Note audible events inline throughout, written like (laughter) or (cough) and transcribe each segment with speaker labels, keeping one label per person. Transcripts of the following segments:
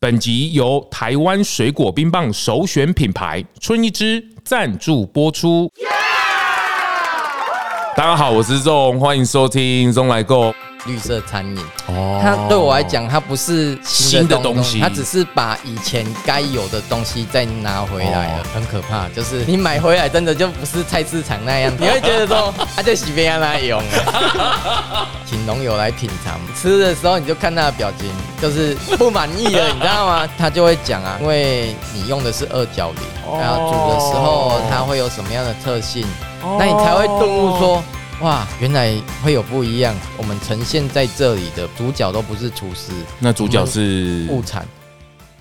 Speaker 1: 本集由台湾水果冰棒首选品牌春一枝赞助播出。大家好，我是 ZONG，欢迎收听 ZONG 来购。
Speaker 2: 绿色餐饮，哦，它对我来讲，它不是新的东西，它只是把以前该有的东西再拿回来了，很可怕。就是你买回来，真的就不是菜市场那样，(laughs) 你会觉得说，它就洗边那用。(laughs) 请农友来品尝，吃的时候你就看他的表情，就是不满意了，你知道吗？(laughs) 他就会讲啊，因为你用的是二角磷，然后煮的时候它会有什么样的特性，那你才会顿悟说。哇，原来会有不一样。我们呈现在这里的主角都不是厨师，
Speaker 1: 那主角是
Speaker 2: 物产。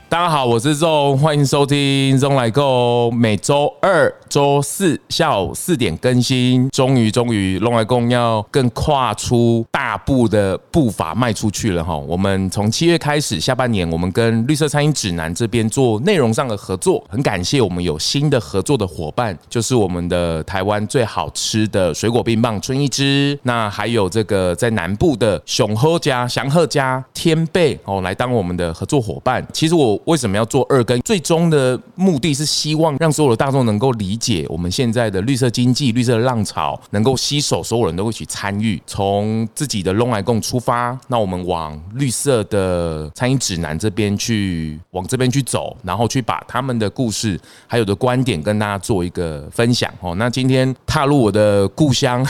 Speaker 1: 大家好，我是 ZO，欢迎收听 ZO 来购，每周二、周四下午四点更新。终于，终于龙来购要更跨出大步的步伐迈出去了哈。我们从七月开始，下半年我们跟绿色餐饮指南这边做内容上的合作，很感谢我们有新的合作的伙伴，就是我们的台湾最好吃的水果冰棒春一枝，那还有这个在南部的熊鹤家、祥鹤家、天贝哦，来当我们的合作伙伴。其实我。为什么要做二更？最终的目的是希望让所有的大众能够理解我们现在的绿色经济、绿色浪潮，能够吸手，所有人都会去参与。从自己的 ZONG 来购出发，那我们往绿色的餐饮指南这边去，往这边去走，然后去把他们的故事还有的观点跟大家做一个分享。哦，那今天踏入我的故乡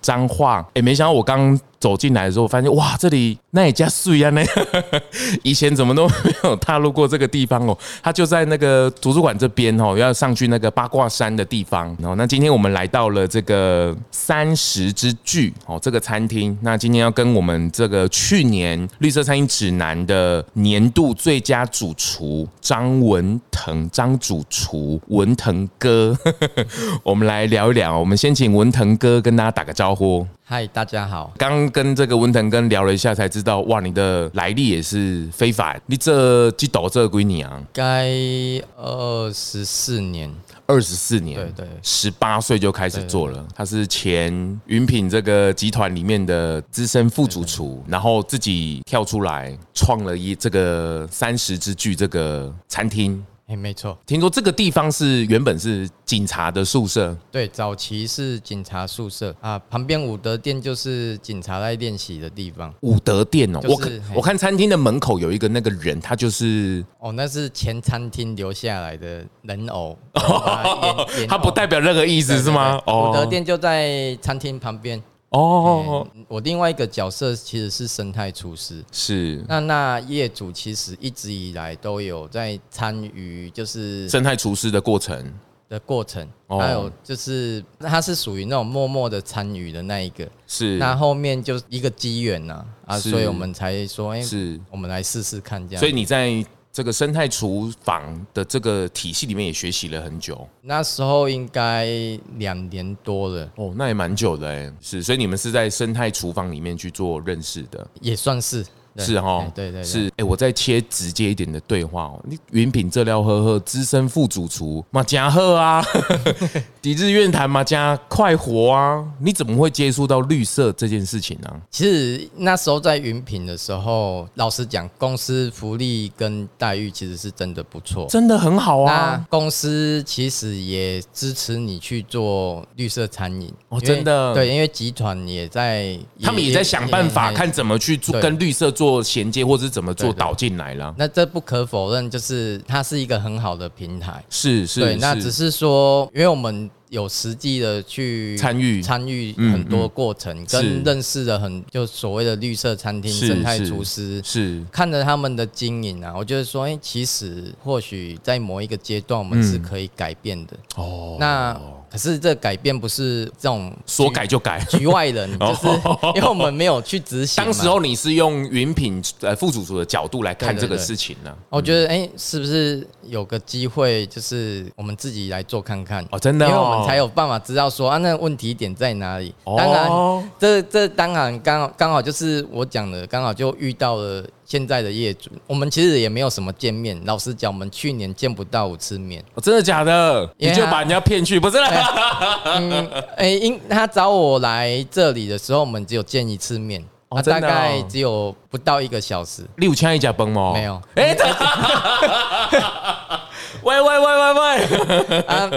Speaker 1: 彰化，哎，没想到我刚。走进来的时候，发现哇，这里那也加水啊！那 (laughs) 以前怎么都没有踏入过这个地方哦。它就在那个图书馆这边哦，要上去那个八卦山的地方。然后，那今天我们来到了这个三十之聚哦，这个餐厅。那今天要跟我们这个去年绿色餐饮指南的年度最佳主厨张文腾张主厨文腾哥，(laughs) 我们来聊一聊。我们先请文腾哥跟大家打个招呼。
Speaker 2: 嗨，大家好。
Speaker 1: 刚跟这个文腾哥聊了一下，才知道哇，你的来历也是非凡。你这几斗这归你啊？
Speaker 2: 该二十四年，
Speaker 1: 二十四年，
Speaker 2: 对对，
Speaker 1: 十八岁就开始做了。他是前云品这个集团里面的资深副主厨，然后自己跳出来创了一这个三十之巨这个餐厅。
Speaker 2: 哎，没错，
Speaker 1: 听说这个地方是原本是警察的宿舍，
Speaker 2: 对，早期是警察宿舍。啊，旁边武德殿就是警察在练习的地方。
Speaker 1: 武德殿哦，我看我看餐厅的门口有一个那个人，他就是
Speaker 2: 哦，那是前餐厅留下来的人偶，(laughs)
Speaker 1: 他不代表任何意思是吗？哦。
Speaker 2: 武德殿就在餐厅旁边。哦，我另外一个角色其实是生态厨师，是。那那业主其实一直以来都有在参与，就是
Speaker 1: 生态厨师的过程。
Speaker 2: 的过程，还有就是他是属于那种默默的参与的那一个，是。那后面就一个机缘呐啊，所以我们才说，哎，是。我们来试试看这样，
Speaker 1: 所以你在。这个生态厨房的这个体系里面也学习了很久，
Speaker 2: 那时候应该两年多了。
Speaker 1: 哦，那也蛮久的哎，是，所以你们是在生态厨房里面去做认识的，
Speaker 2: 也算是。
Speaker 1: 是哈，
Speaker 2: 对对，对
Speaker 1: 是哎，我再切直接一点的对话哦。你云品这料呵呵，资深副主厨马家贺啊，抵制怨谈马家快活啊，你怎么会接触到绿色这件事情呢？
Speaker 2: 其实那时候在云品的时候，老实讲，公司福利跟待遇其实是真的不错，
Speaker 1: 真的很好啊。
Speaker 2: 公司其实也支持你去做绿色餐饮
Speaker 1: 哦，真的
Speaker 2: 对，因为集团也在，
Speaker 1: 他们也在想办法看怎么去做跟绿色。做衔接或者是怎么做导进来了？
Speaker 2: 那这不可否认，就是它是一个很好的平台。
Speaker 1: 是是，
Speaker 2: 对，那只是说，因为我们有实际的去参与参与很多过程，跟认识了很就所谓的绿色餐厅、生态厨师，是看着他们的经营啊，我觉得说，哎，其实或许在某一个阶段，我们是可以改变的。哦，那。可是这改变不是这种
Speaker 1: 说改就改，
Speaker 2: 局外人 (laughs) 就是因为我们没有去执行。
Speaker 1: 当时候你是用云品呃副主厨的角度来看这个事情呢？
Speaker 2: 我觉得哎，是不是有个机会，就是我们自己来做看看
Speaker 1: 哦，真的，
Speaker 2: 因为我们才有办法知道说啊，那问题点在哪里。当然，这这当然刚好刚好就是我讲的，刚好就遇到了。现在的业主，我们其实也没有什么见面。老实讲，我们去年见不到五次面。
Speaker 1: 哦，真的假的？你就把人家骗去？不是？
Speaker 2: 嗯，哎，因他找我来这里的时候，我们只有见一次面。哦，大概只有不到一个小时。
Speaker 1: 六千一家崩吗？
Speaker 2: 没有。
Speaker 1: 哎，喂喂喂喂喂！
Speaker 2: 啊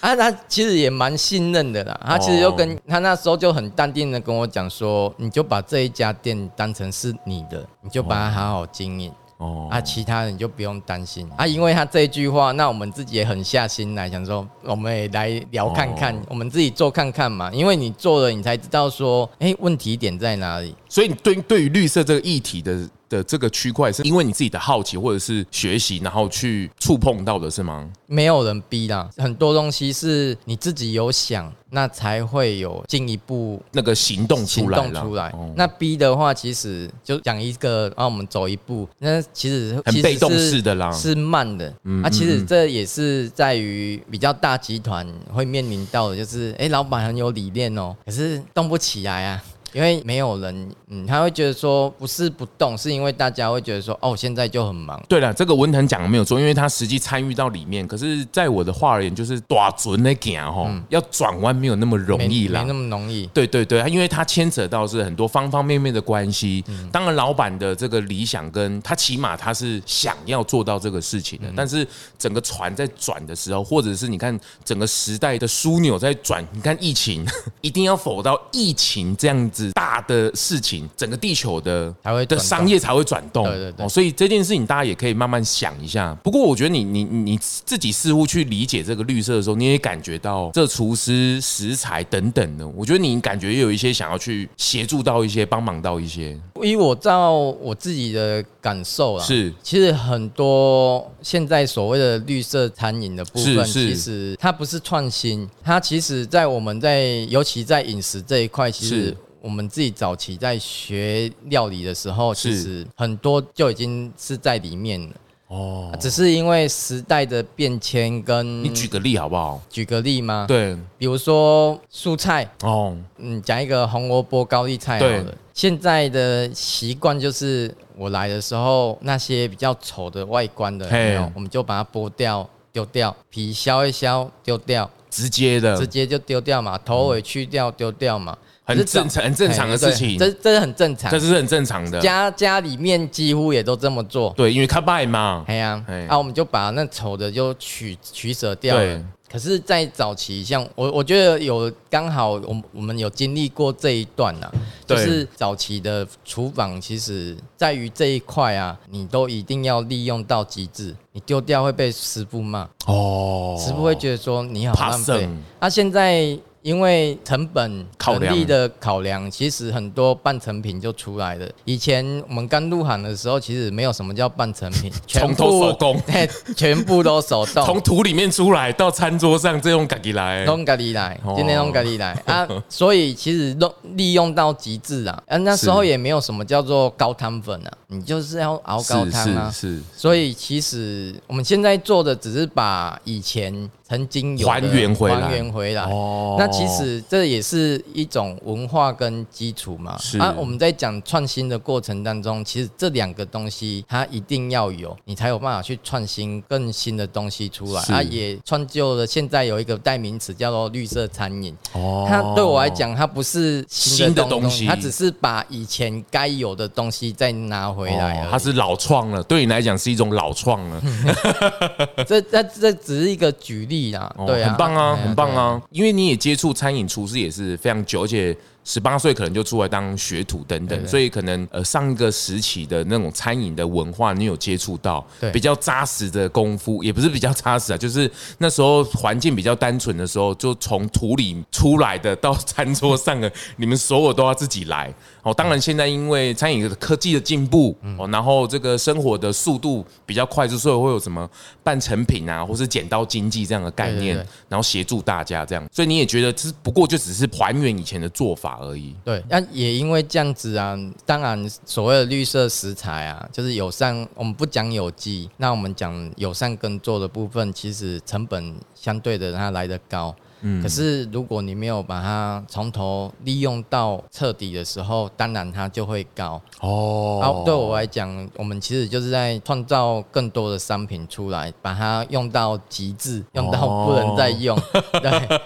Speaker 2: 啊，他其实也蛮信任的啦。他其实就跟他那时候就很淡定的跟我讲说，你就把这一家店当成是你的，你就把它好好经营。哦，啊，其他人就不用担心啊，因为他这一句话，那我们自己也很下心来想说，我们也来聊看看，我们自己做看看嘛，因为你做了，你才知道说，哎，问题点在哪里。
Speaker 1: 所以你对对于绿色这个议题的。的这个区块是因为你自己的好奇或者是学习，然后去触碰到的是吗？
Speaker 2: 没有人逼啦，很多东西是你自己有想，那才会有进一步
Speaker 1: 那个行动出来。
Speaker 2: 行动出来，那逼的话，其实就讲一个，让我们走一步，那其实
Speaker 1: 很被动式的啦，
Speaker 2: 是慢的。嗯，啊，其实这也是在于比较大集团会面临到的，就是哎，老板很有理念哦，可是动不起来啊。因为没有人，嗯，他会觉得说不是不动，是因为大家会觉得说，哦，现在就很忙。
Speaker 1: 对了，这个文腾讲的没有错，因为他实际参与到里面。可是，在我的话而言，就是大船的行哈，要转弯没有那么容易啦，
Speaker 2: 没那么容易。
Speaker 1: 对对对，因为他牵扯到是很多方方面面的关系。当然，老板的这个理想跟他起码他是想要做到这个事情的，但是整个船在转的时候，或者是你看整个时代的枢纽在转，你看疫情 (laughs) 一定要否到疫情这样子。大的事情，整个地球的才会的商业才会转动，对对对，所以这件事情大家也可以慢慢想一下。不过我觉得你你你自己似乎去理解这个绿色的时候，你也感觉到这厨师、食材等等的，我觉得你感觉也有一些想要去协助到一些、帮忙到一些。
Speaker 2: 以我照我自己的感受啊，是其实很多现在所谓的绿色餐饮的部分，其实它不是创新，它其实在我们在尤其在饮食这一块，其实。我们自己早期在学料理的时候，其实很多就已经是在里面了。哦，只是因为时代的变迁跟……
Speaker 1: 你举个例好不好？
Speaker 2: 举个例吗？
Speaker 1: 对，
Speaker 2: 比如说蔬菜哦，嗯，讲一个红萝卜高丽菜好了。对，现在的习惯就是我来的时候，那些比较丑的外观的，没有，我们就把它剥掉丢掉，皮削一削丢掉，
Speaker 1: 直接的，
Speaker 2: 直接就丢掉嘛，头尾去掉丢掉嘛。
Speaker 1: 很正常，很正常的事情，
Speaker 2: 这这是很正常，
Speaker 1: 这是很正常的。
Speaker 2: 家家里面几乎也都这么做，
Speaker 1: 对，因为它卖嘛。
Speaker 2: 哎呀，啊，我们就把那丑的就取取舍掉。可是，在早期，像我，我觉得有刚好，我我们有经历过这一段呐，就是早期的厨房，其实在于这一块啊，你都一定要利用到极致，你丢掉会被师傅骂哦，师傅会觉得说你好浪费。那现在。因为成本、人力的考量，其实很多半成品就出来了。以前我们刚入行的时候，其实没有什么叫半成品，(laughs)
Speaker 1: 从头手工，(laughs)
Speaker 2: 全部都手动，
Speaker 1: 从土里面出来到餐桌上，这种咖喱来，
Speaker 2: 弄咖喱来，今天弄咖喱来啊！(laughs) 所以其实用利用到极致啊。啊，那时候也没有什么叫做高汤粉啊，你就是要熬高汤啊。是，所以其实我们现在做的只是把以前。曾经有
Speaker 1: 还原回来，
Speaker 2: 还原回来。哦，那其实这也是一种文化跟基础嘛。是啊，我们在讲创新的过程当中，其实这两个东西它一定要有，你才有办法去创新更新的东西出来。啊，也创就了现在有一个代名词叫做绿色餐饮。哦，它对我来讲，它不是新的东西，它只是把以前该有的东西再拿回来。
Speaker 1: 它是老创了，对你来讲是一种老创了。(laughs)
Speaker 2: 这这这只是一个举例。对，
Speaker 1: 很棒啊，很棒啊！因为你也接触餐饮厨师也是非常久，而且。十八岁可能就出来当学徒等等，所以可能呃上一个时期的那种餐饮的文化，你有接触到比较扎实的功夫，也不是比较扎实啊，就是那时候环境比较单纯的时候，就从土里出来的到餐桌上的，你们所有都要自己来哦。当然现在因为餐饮的科技的进步哦，然后这个生活的速度比较快，所以会有什么半成品啊，或是剪刀经济这样的概念，然后协助大家这样，所以你也觉得这不过就只是还原以前的做法。而已。
Speaker 2: 对，那也因为这样子啊，当然所谓的绿色食材啊，就是友善。我们不讲有机，那我们讲友善耕作的部分，其实成本相对的它来得高。嗯，可是如果你没有把它从头利用到彻底的时候，当然它就会高。哦。然后对我来讲，我们其实就是在创造更多的商品出来，把它用到极致，用到不能再用。哦、(laughs) 对，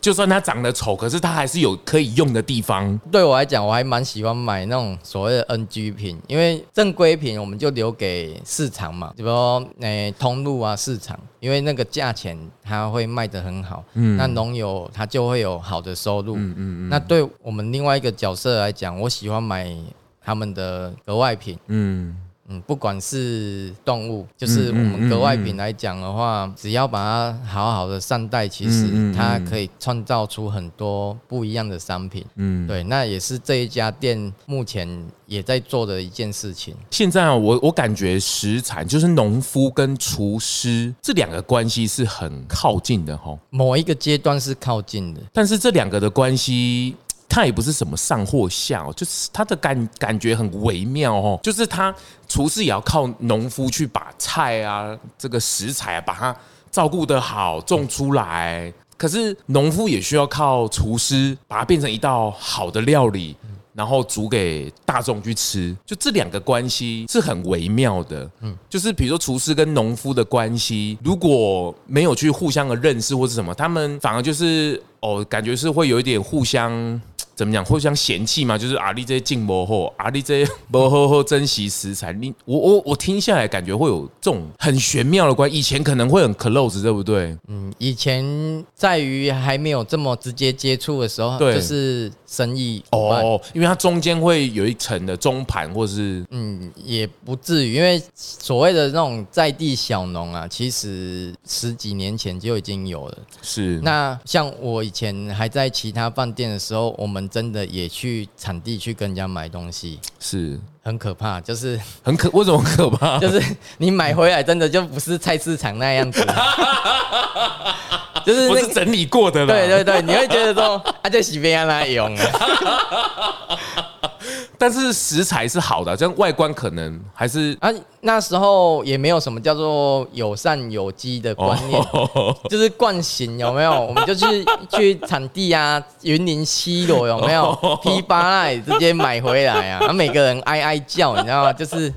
Speaker 1: 就算它长得丑，可是它还是有可以用的地方。
Speaker 2: 对我来讲，我还蛮喜欢买那种所谓的 NG 品，因为正规品我们就留给市场嘛，比如说诶、欸、通路啊市场，因为那个价钱它会卖得很好，嗯，那农友他就会有好的收入，嗯嗯嗯。那对我们另外一个角色来讲，我喜欢买他们的额外品，嗯。嗯，不管是动物，就是我们格外品来讲的话，只要把它好好的善待，其实它可以创造出很多不一样的商品。嗯，对，那也是这一家店目前也在做的一件事情。
Speaker 1: 现在啊，我我感觉食材就是农夫跟厨师这两个关系是很靠近的哈。
Speaker 2: 某一个阶段是靠近的，
Speaker 1: 但是这两个的关系。它也不是什么上或下，就是它的感感觉很微妙哦。就是他厨师也要靠农夫去把菜啊，这个食材啊，把它照顾得好，种出来。可是农夫也需要靠厨师把它变成一道好的料理。然后煮给大众去吃，就这两个关系是很微妙的。嗯，就是比如说厨师跟农夫的关系，如果没有去互相的认识或是什么，他们反而就是哦，感觉是会有一点互相。怎么讲？互相嫌弃嘛？就是阿力这些进摩后，阿里这些 (laughs) 不好好珍惜食材。你我我我听下来，感觉会有这种很玄妙的关系。以前可能会很 close，对不对？
Speaker 2: 嗯，以前在于还没有这么直接接触的时候，对，就是生意
Speaker 1: 哦，因为它中间会有一层的中盘，或是
Speaker 2: 嗯，也不至于，因为所谓的那种在地小农啊，其实十几年前就已经有了。
Speaker 1: 是。
Speaker 2: 那像我以前还在其他饭店的时候，我们。真的也去产地去跟人家买东西，
Speaker 1: 是
Speaker 2: 很可怕，就是
Speaker 1: 很可，为什么可怕？(laughs)
Speaker 2: 就是你买回来真的就不是菜市场那样子，就是
Speaker 1: 不是整理过的了。
Speaker 2: 对对对，你会觉得说啊，这洗边那用啊。
Speaker 1: 但是食材是好的，这样外观可能还是
Speaker 2: 啊，那时候也没有什么叫做友善有机的观念，(laughs) 就是惯性有没有？(laughs) 我们就去去产地啊，云林西螺有没有批发那里直接买回来啊？每个人哀哀叫，你知道吗？就是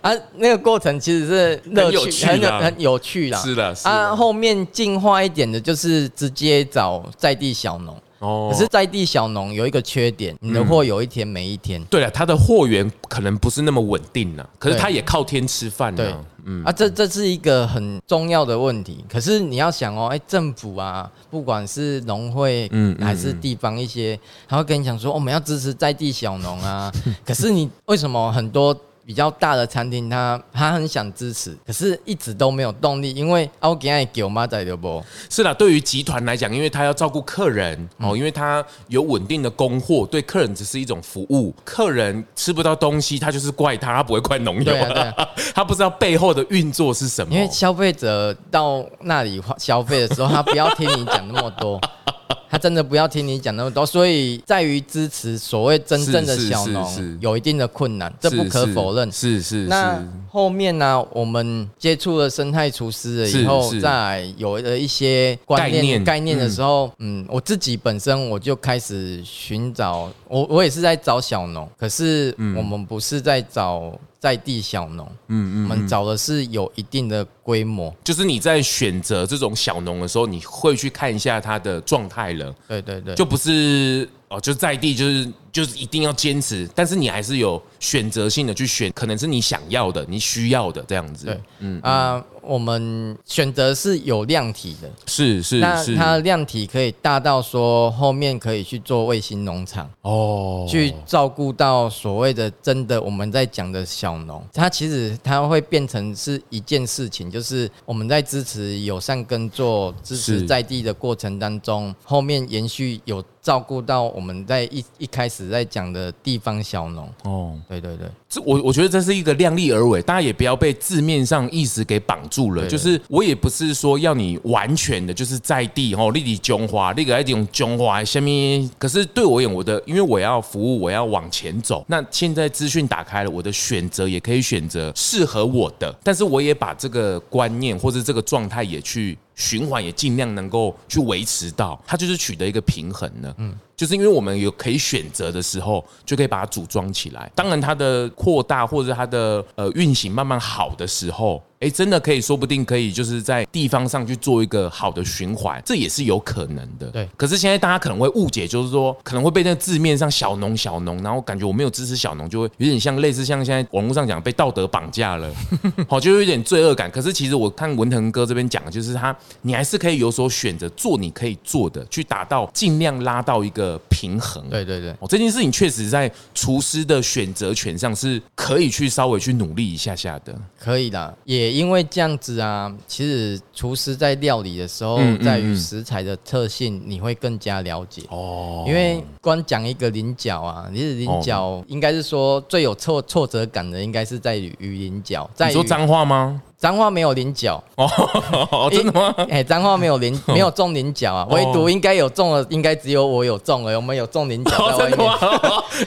Speaker 2: 啊，那个过程其实是乐趣，很有很有趣啦。
Speaker 1: 是的，
Speaker 2: 啊，后面进化一点的就是直接找在地小农。可是在地小农有一个缺点，你的货有一天没一天。
Speaker 1: 对了，他的货源可能不是那么稳定呢。可是他也靠天吃饭呢。对，
Speaker 2: 嗯啊，这这是一个很重要的问题。可是你要想哦，哎，政府啊，不管是农会，嗯，还是地方一些，他会跟你讲说，我们要支持在地小农啊。(laughs) 可是你为什么很多？比较大的餐厅，他他很想支持，可是一直都没有动力，因为我给爱给我妈在的不？
Speaker 1: 是啦，对于集团来讲，因为他要照顾客人哦，嗯、因为他有稳定的供货，对客人只是一种服务。客人吃不到东西，他就是怪他，他不会怪农友，对啊对啊、(laughs) 他不知道背后的运作是什么。
Speaker 2: 因为消费者到那里消费的时候，他不要听你讲那么多。(laughs) 他真的不要听你讲那么多，所以在于支持所谓真正的小农，有一定的困难，这不可否认。
Speaker 1: 是是。
Speaker 2: 那后面呢，我们接触了生态厨师了以后，再有了一些观念概念的时候，嗯，我自己本身我就开始寻找，我我也是在找小农，可是我们不是在找。在地小农，嗯嗯，我们找的是有一定的规模，
Speaker 1: 就是你在选择这种小农的时候，你会去看一下它的状态了。
Speaker 2: 对对对，
Speaker 1: 就不是哦，就在地就是就是一定要坚持，但是你还是有选择性的去选，可能是你想要的、你需要的这样子。
Speaker 2: 对，嗯啊。我们选择是有量体的，
Speaker 1: 是是是，那
Speaker 2: 它的量体可以大到说后面可以去做卫星农场哦，去照顾到所谓的真的我们在讲的小农，它其实它会变成是一件事情，就是我们在支持友善耕作、支持在地的过程当中，后面延续有照顾到我们在一一开始在讲的地方小农。哦，对对对，
Speaker 1: 这我我觉得这是一个量力而为，大家也不要被字面上意思给绑住了，就是我也不是说要你完全的就是在地吼，立地中华，那个一种中华下面。可是对我而言，我的因为我要服务，我要往前走。那现在资讯打开了，我的选择也可以选择适合我的，但是我也把这个观念或者这个状态也去循环也尽量能够去维持到，它就是取得一个平衡呢。嗯。就是因为我们有可以选择的时候，就可以把它组装起来。当然，它的扩大或者它的呃运行慢慢好的时候，哎，真的可以说不定可以就是在地方上去做一个好的循环，这也是有可能的。
Speaker 2: 对。
Speaker 1: 可是现在大家可能会误解，就是说可能会被那个字面上小农小农，然后感觉我没有支持小农，就会有点像类似像现在网络上讲被道德绑架了，(laughs) 好，就有点罪恶感。可是其实我看文腾哥这边讲的就是他，你还是可以有所选择，做你可以做的，去达到尽量拉到一个。平衡，
Speaker 2: 对对对，
Speaker 1: 哦，这件事情确实在厨师的选择权上是可以去稍微去努力一下下的，
Speaker 2: 可以的。也因为这样子啊，其实厨师在料理的时候，在于食材的特性，你会更加了解哦。因为光讲一个菱角啊，其实菱角应该是说最有挫挫折感的，应该是在于菱角。在
Speaker 1: 说脏话吗？
Speaker 2: 彰化没有菱角
Speaker 1: 哦，真的吗？
Speaker 2: 哎，彰化没有菱，没有种菱角啊，唯独应该有种的，应该只有我有种了。我们有种菱角在外面，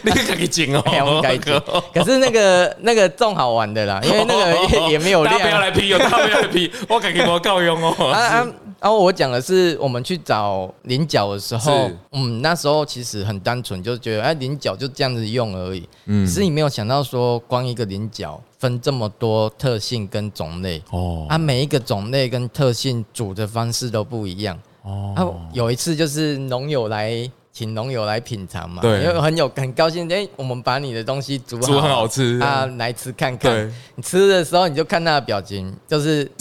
Speaker 1: 那个可以捡哦，(laughs)
Speaker 2: 我们可。(laughs) 可是那个那个种好玩的啦，因为那个也没有量。
Speaker 1: 大家不要来批哦，大家不要来批，(laughs) 我可以给我够用哦。啊啊，
Speaker 2: 然后我讲的是我们去找菱角的时候，嗯，那时候其实很单纯，就觉得哎，菱角就这样子用而已。嗯，是你没有想到说，光一个菱角。分这么多特性跟种类。哦，啊，每一个种类跟特性煮的方式都不一样。哦。啊，有一次就是农友来，请农友来品尝嘛，对，因为很有很高兴，哎，我们把你的东西煮好，
Speaker 1: 煮很好吃
Speaker 2: 啊，来吃看看。对，你吃的时候你就看他的表情，就是。(laughs)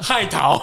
Speaker 1: 害 (laughs) 逃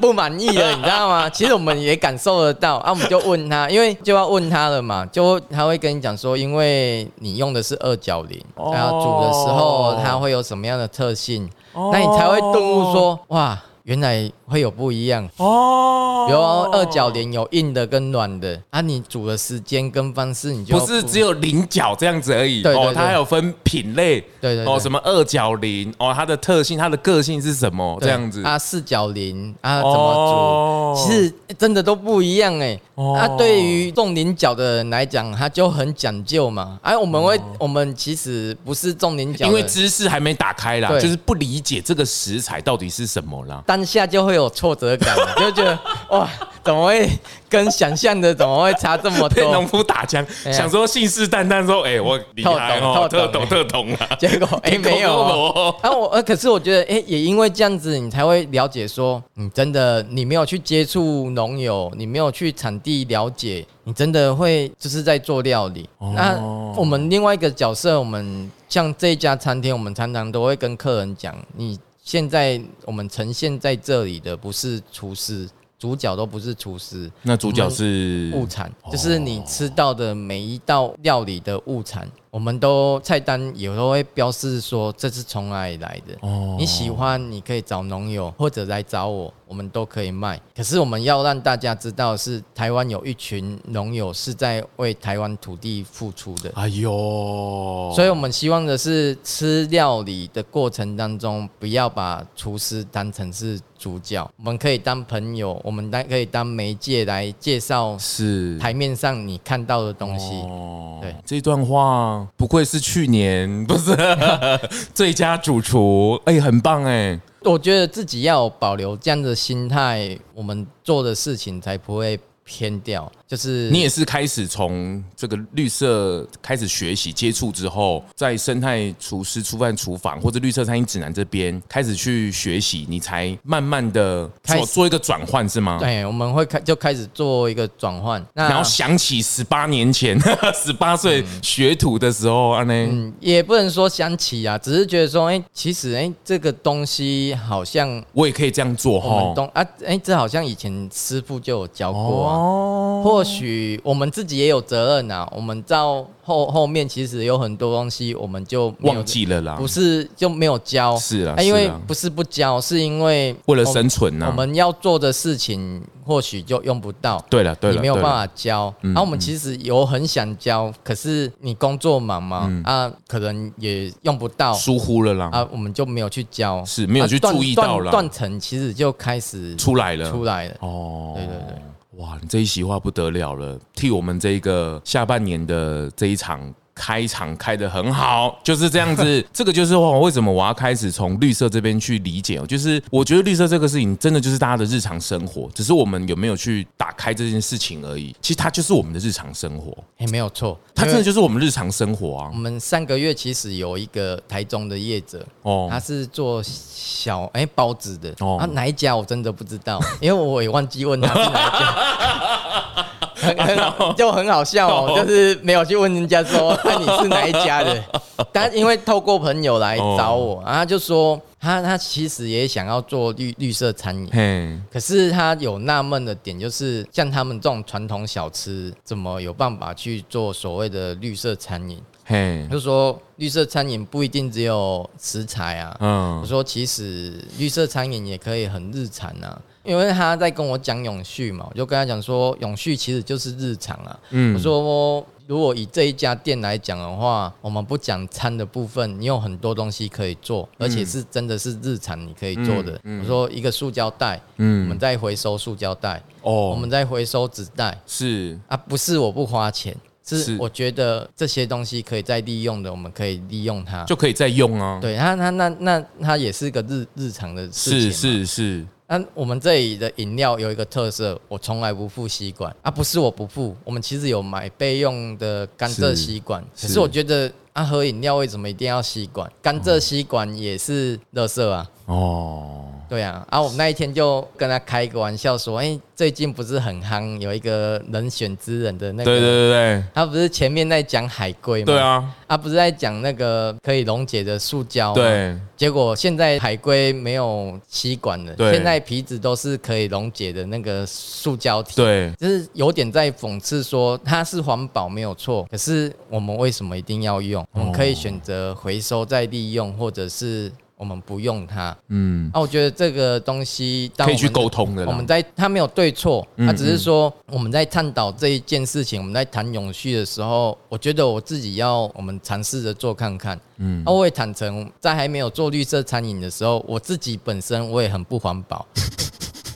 Speaker 2: 不满意了，你知道吗？其实我们也感受得到啊，我们就问他，因为就要问他了嘛，就他会跟你讲说，因为你用的是二角零，然后煮的时候它会有什么样的特性，那你才会顿悟说，哇。原来会有不一样。哦，比如二角菱有硬的跟软的。啊，你煮的时间跟方式你就
Speaker 1: 不是只有菱角这样子而已，对哦，它还有分品类，对对哦，什么二角菱哦，它的特性、它的个性是什么？这样子。
Speaker 2: 啊？四角菱啊，怎么煮？其实真的都不一样哎。啊，对于种菱角的人来讲，他就很讲究嘛。哎，我们会，我们其实不是种菱角，
Speaker 1: 因为知识还没打开啦，就是不理解这个食材到底是什么啦。
Speaker 2: 当下就会有挫折感，(laughs) 就觉得哇，怎么会跟想象的怎么会差这么多？(laughs) 被
Speaker 1: 农夫打枪，想说信誓旦旦说，哎，我厉害哦，特懂特懂啊。(laughs)
Speaker 2: 结果哎，没有。啊，我呃，可是我觉得，哎，也因为这样子，你才会了解说，你真的你没有去接触农友，你没有去产地了解，你真的会就是在做料理。那我们另外一个角色，我们像这一家餐厅，我们常常都会跟客人讲，你。现在我们呈现在这里的不是厨师，主角都不是厨师，
Speaker 1: 那主角是
Speaker 2: 物产，就是你吃到的每一道料理的物产。我们都菜单有时候会标示说，这是从哪里来的。哦，你喜欢你可以找农友或者来找我，我们都可以卖。可是我们要让大家知道，是台湾有一群农友是在为台湾土地付出的。哎呦，所以我们希望的是吃料理的过程当中，不要把厨师当成是主角，我们可以当朋友，我们当可以当媒介来介绍是台面上你看到的东西。哦，对，
Speaker 1: 这段话。不愧是去年 (laughs) 不是 (laughs) 最佳主厨，哎、很棒哎！
Speaker 2: 我觉得自己要保留这样的心态，我们做的事情才不会偏掉。就是
Speaker 1: 你也是开始从这个绿色开始学习接触之后，在生态厨师出饭厨房或者绿色餐饮指南这边开始去学习，你才慢慢的做做一个转换是吗？
Speaker 2: 对，我们会开就开始做一个转换，
Speaker 1: 然后想起十八年前十八岁学徒的时候啊，那嗯，
Speaker 2: 也不能说想起啊，只是觉得说，哎，其实哎，这个东西好像
Speaker 1: 我也可以这样做哈，
Speaker 2: 东啊，哎，这好像以前师傅就有教过啊，或。或许我们自己也有责任呐。我们到后后面其实有很多东西，我们就
Speaker 1: 忘记了啦。
Speaker 2: 不是就没有教，
Speaker 1: 是啊，
Speaker 2: 因为不是不教，是因为
Speaker 1: 为了生存呐。
Speaker 2: 我们要做的事情或许就用不到。
Speaker 1: 对了，对了，
Speaker 2: 你没有办法教。然后我们其实有很想教，可是你工作忙嘛，啊，可能也用不到，
Speaker 1: 疏忽了啦。
Speaker 2: 啊，我们就没有去教，
Speaker 1: 是没有去注意到了。
Speaker 2: 断层其实就开始
Speaker 1: 出来了，
Speaker 2: 出来了。哦，对对对。
Speaker 1: 哇，你这一席话不得了了，替我们这个下半年的这一场开场开得很好，就是这样子。(laughs) 这个就是为什么我要开始从绿色这边去理解哦，就是我觉得绿色这个事情真的就是大家的日常生活，只是我们有没有去打开这件事情而已。其实它就是我们的日常生活，
Speaker 2: 也没有错，
Speaker 1: 它真的就是我们日常生活啊。
Speaker 2: 我们上个月其实有一个台中的业者哦，他是做小哎包子的哦，啊哪一家我真的不知道，因为我也忘记问他是哪一家。(laughs) 很很好，就很好笑哦，(laughs) 就是没有去问人家说那 (laughs) 你是哪一家的，但因为透过朋友来找我，然后他就说他他其实也想要做绿绿色餐饮，可是他有纳闷的点，就是像他们这种传统小吃，怎么有办法去做所谓的绿色餐饮？嘿，就说绿色餐饮不一定只有食材啊，嗯，我说其实绿色餐饮也可以很日常啊。因为他在跟我讲永续嘛，我就跟他讲说，永续其实就是日常啊。嗯，我说如果以这一家店来讲的话，我们不讲餐的部分，你有很多东西可以做，而且是真的是日常你可以做的。我说一个塑胶袋，嗯，我们在回收塑胶袋，哦，我们在回收纸袋，
Speaker 1: 是。
Speaker 2: 啊，不是我不花钱，是我觉得这些东西可以再利用的，我们可以利用它，
Speaker 1: 就可以再用啊。
Speaker 2: 对他，他那那它也是个日日常的事情，
Speaker 1: 是是是。
Speaker 2: 那我们这里的饮料有一个特色，我从来不付吸管啊，不是我不付，我们其实有买备用的甘蔗吸管，可是我觉得啊，喝饮料为什么一定要吸管？甘蔗吸管也是垃圾啊。哦。对啊，啊，我们那一天就跟他开一个玩笑说，哎，最近不是很夯，有一个人选之人的那个，
Speaker 1: 对对对对，
Speaker 2: 他不是前面在讲海龟吗？
Speaker 1: 对啊，
Speaker 2: 他不是在讲那个可以溶解的塑胶吗？
Speaker 1: 对，
Speaker 2: 结果现在海龟没有吸管了，对，现在皮子都是可以溶解的那个塑胶体，
Speaker 1: 对，
Speaker 2: 就是有点在讽刺说它是环保没有错，可是我们为什么一定要用？我们可以选择回收再利用，或者是。我们不用它，嗯，啊，我觉得这个东西
Speaker 1: 可以去沟通的。
Speaker 2: 我们在它没有对错，它只是说我们在探讨这一件事情，我们在谈永续的时候，我觉得我自己要我们尝试着做看看，嗯，啊，我也坦诚，在还没有做绿色餐饮的时候，我自己本身我也很不环保。(laughs)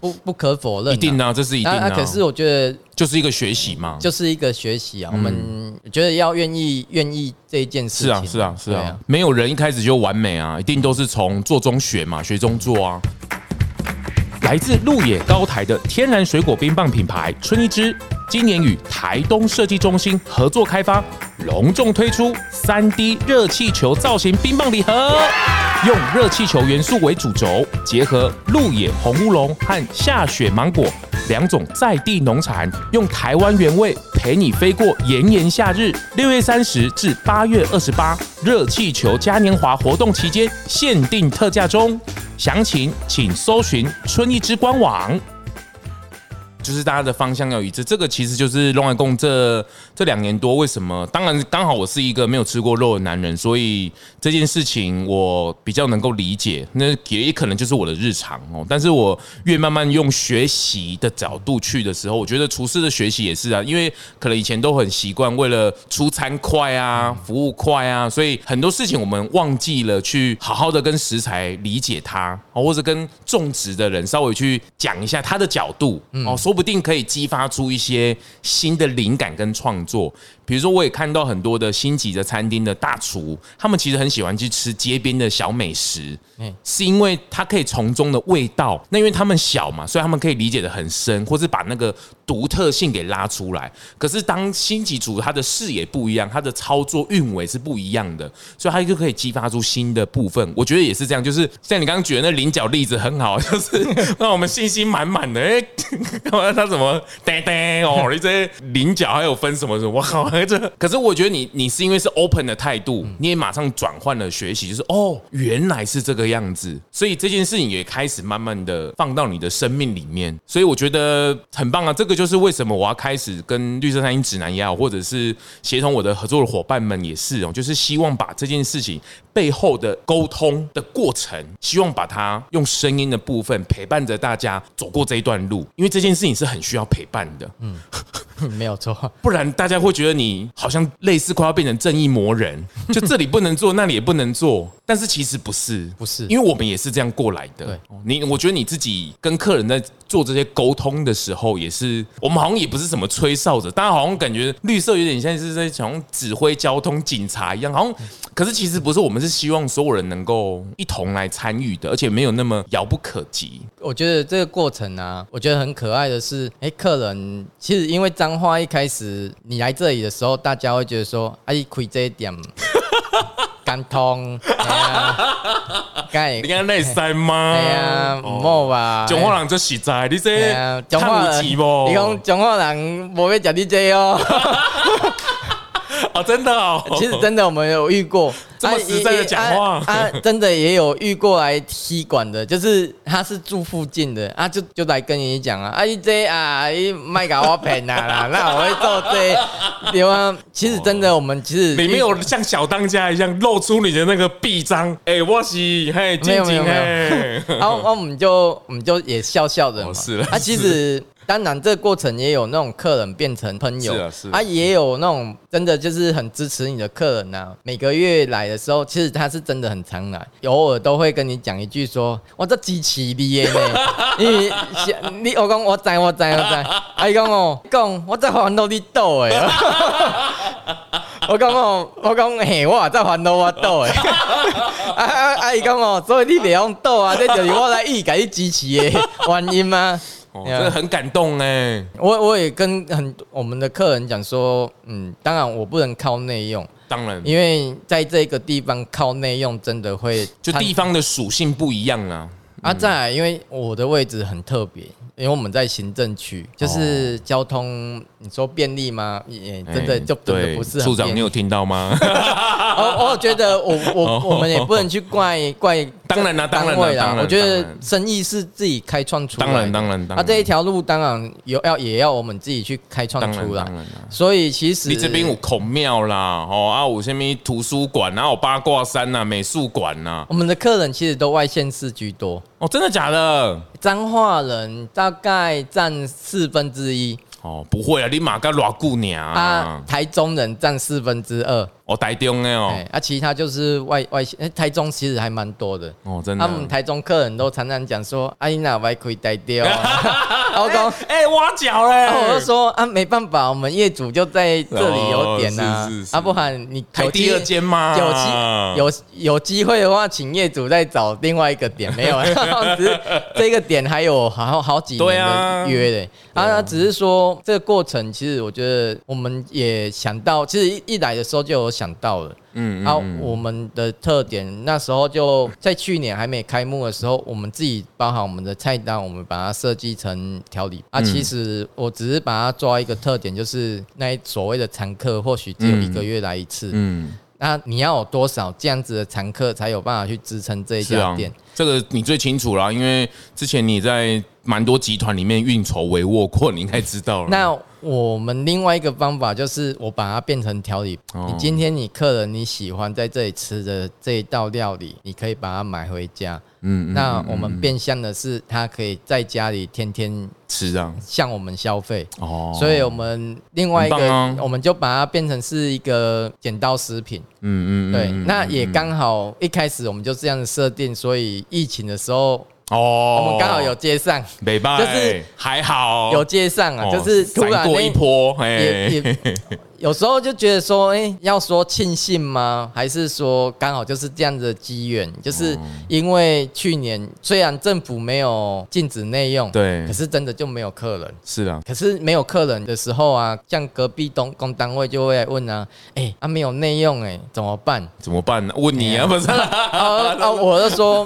Speaker 2: 不不可否认，
Speaker 1: 一定啊，这是一定啊。
Speaker 2: 可是我觉得
Speaker 1: 就是一个学习嘛，
Speaker 2: 就是一个学习啊。我们觉得要愿意愿意这一件事情，
Speaker 1: 是啊是啊是啊，没有人一开始就完美啊，一定都是从做中学嘛，学中做啊。来自鹿野高台的天然水果冰棒品牌春一枝，今年与台东设计中心合作开发，隆重推出三 D 热气球造型冰棒礼盒。用热气球元素为主轴，结合鹿野红乌龙和下雪芒果两种在地农产，用台湾原味陪你飞过炎炎夏日。六月三十至八月二十八，热气球嘉年华活动期间限定特价中，详情请搜寻春意之官网。就是大家的方向要一致，这个其实就是咙来共这这两年多为什么？当然刚好我是一个没有吃过肉的男人，所以这件事情我比较能够理解。那也可能就是我的日常哦。但是我越慢慢用学习的角度去的时候，我觉得厨师的学习也是啊，因为可能以前都很习惯为了出餐快啊、(laughs) 服务快啊，所以很多事情我们忘记了去好好的跟食材理解它，或者跟种植的人稍微去讲一下他的角度哦。说说不定可以激发出一些新的灵感跟创作。比如说，我也看到很多的星级的餐厅的大厨，他们其实很喜欢去吃街边的小美食，是因为它可以从中的味道。那因为他们小嘛，所以他们可以理解的很深，或是把那个独特性给拉出来。可是当星级厨他的视野不一样，他的操作运维是不一样的，所以他就可以激发出新的部分。我觉得也是这样，就是像你刚刚举的那菱角例子很好，(laughs) 就是让我们信心满满的。哎，干 (laughs) 嘛他怎么呆呆 (laughs) 哦？你这些菱角还有分什么什么？我靠！(laughs) 可是我觉得你你是因为是 open 的态度，你也马上转换了学习，就是哦，原来是这个样子，所以这件事情也开始慢慢的放到你的生命里面，所以我觉得很棒啊！这个就是为什么我要开始跟绿色餐饮指南也好，或者是协同我的合作的伙伴们也是哦，就是希望把这件事情背后的沟通的过程，希望把它用声音的部分陪伴着大家走过这一段路，因为这件事情是很需要陪伴的，嗯。(laughs) (laughs)
Speaker 2: 没有错，
Speaker 1: 不然大家会觉得你好像类似快要变成正义魔人，(laughs) 就这里不能做，那里也不能做。但是其实不是，
Speaker 2: 不是，
Speaker 1: 因为我们也是这样过来的。对，你我觉得你自己跟客人在做这些沟通的时候，也是我们好像也不是什么吹哨子，大家好像感觉绿色有点像是在讲指挥交通警察一样，好像可是其实不是，我们是希望所有人能够一同来参与的，而且没有那么遥不可及。
Speaker 2: 我觉得这个过程啊，我觉得很可爱的是，哎，客人其实因为彰化一开始你来这里的时候，大家会觉得说，哎，亏这一点。(laughs) 敢通，(laughs)
Speaker 1: 你看那塞吗？
Speaker 2: 哎呀，唔好吧？
Speaker 1: 中华人就实在，你这
Speaker 2: 中华人，你讲中华人无要食你这哦。(laughs) (laughs)
Speaker 1: 哦，真的哦，
Speaker 2: 其实真的我们有遇过。(laughs)
Speaker 1: 这么实在的讲话。
Speaker 2: 啊，啊，(laughs) 啊，真的也有遇过来踢馆的，就是他是住附近的啊，就就来跟你讲啊，啊，你这啊，你卖给我骗啊啦，那我会做这，对啊，其实真的，我们其实
Speaker 1: 你没有像小当家一样露出你的那个臂章，哎，我是嘿，没有没有没有，
Speaker 2: 然后我们就我们就也笑笑的嘛，是了，啊，其实。当然，这个过程也有那种客人变成朋友，是啊，是啊，也有那种真的就是很支持你的客人呐、啊。每个月来的时候，其实他是真的很常来，偶尔都会跟你讲一句说：“我这机器你耶 (laughs) 呢？你你我讲我在我在我在，阿姨讲哦讲我在烦恼你倒哎，(laughs) 我讲哦我讲嘿我在烦恼我倒哎，阿阿姨讲哦，所以你别用倒啊，这就是我来意改你机器的原因吗？
Speaker 1: 哦，真的很感动哎！
Speaker 2: 我我也跟很我们的客人讲说，嗯，当然我不能靠内用，
Speaker 1: 当然，
Speaker 2: 因为在这个地方靠内用真的会，
Speaker 1: 就地方的属性不一样啊。
Speaker 2: 啊，再来，因为我的位置很特别。因为我们在行政区，就是交通，你说便利吗？也真的就真的不是。
Speaker 1: 处长，你有听到吗？
Speaker 2: 我 (laughs) 我觉得我我我们也不能去怪怪。
Speaker 1: 当然啦，当然啦，
Speaker 2: 我觉得生意是自己开创出来的。当然，当然，当然。啊，这一条路当然有要也要我们自己去开创出来。所以其实
Speaker 1: 你这边有孔庙啦，哦啊，有什么图书馆，然后八卦山呐，美术馆呐。
Speaker 2: 我们的客人其实都外县市居多。
Speaker 1: 哦，真的假的？
Speaker 2: 彰化人大概占四分之一。
Speaker 1: 哦，不会啊，你马该偌姑娘
Speaker 2: 啊？台中人占四分之二。
Speaker 1: 哦，台中的哦，
Speaker 2: 啊，其他就是外外县，台中其实还蛮多的
Speaker 1: 哦，真的。
Speaker 2: 他们台中客人都常常讲说，阿姨那外可以带掉。老公，(laughs)
Speaker 1: 哎，挖角嘞！
Speaker 2: 我就说啊，没办法，我们业主就在这里有点呐，啊，不然你
Speaker 1: 开第二间吗？
Speaker 2: 有机有有机会的话，请业主再找另外一个点，(laughs) 没有，只是这个点还有好好几年的约嘞。啊，只是说这个过程，其实我觉得我们也想到，其实一一来的时候就有想到了。嗯，然后我们的特点那时候就在去年还没开幕的时候，我们自己包含我们的菜单，我们把它设计成调理。啊，其实我只是把它抓一个特点，就是那所谓的常客或许只有一个月来一次。嗯，那你要有多少这样子的常客才有办法去支撑这一家店？
Speaker 1: 这个你最清楚了，因为之前你在蛮多集团里面运筹帷幄过，你应该知道了。
Speaker 2: 那我们另外一个方法就是，我把它变成调理。你今天你客人你喜欢在这里吃的这一道料理，你可以把它买回家。嗯，那我们变相的是，他可以在家里天天吃啊，向我们消费。哦，所以我们另外一个，我们就把它变成是一个剪刀食品。嗯嗯，对，那也刚好一开始我们就这样的设定，所以疫情的时候。哦，我们刚好有接上，
Speaker 1: 没办法，就是还好
Speaker 2: 有接上啊，就是突然
Speaker 1: 过一波，
Speaker 2: 也也。有时候就觉得说，哎、欸，要说庆幸吗？还是说刚好就是这样子的机缘？就是因为去年虽然政府没有禁止内用，对，可是真的就没有客人。是啊，可是没有客人的时候啊，像隔壁东工单位就会来问啊，哎、欸，啊没有内用，哎，怎么办？
Speaker 1: 怎么办呢？问你啊，不是？
Speaker 2: 啊啊！(laughs) 我就说，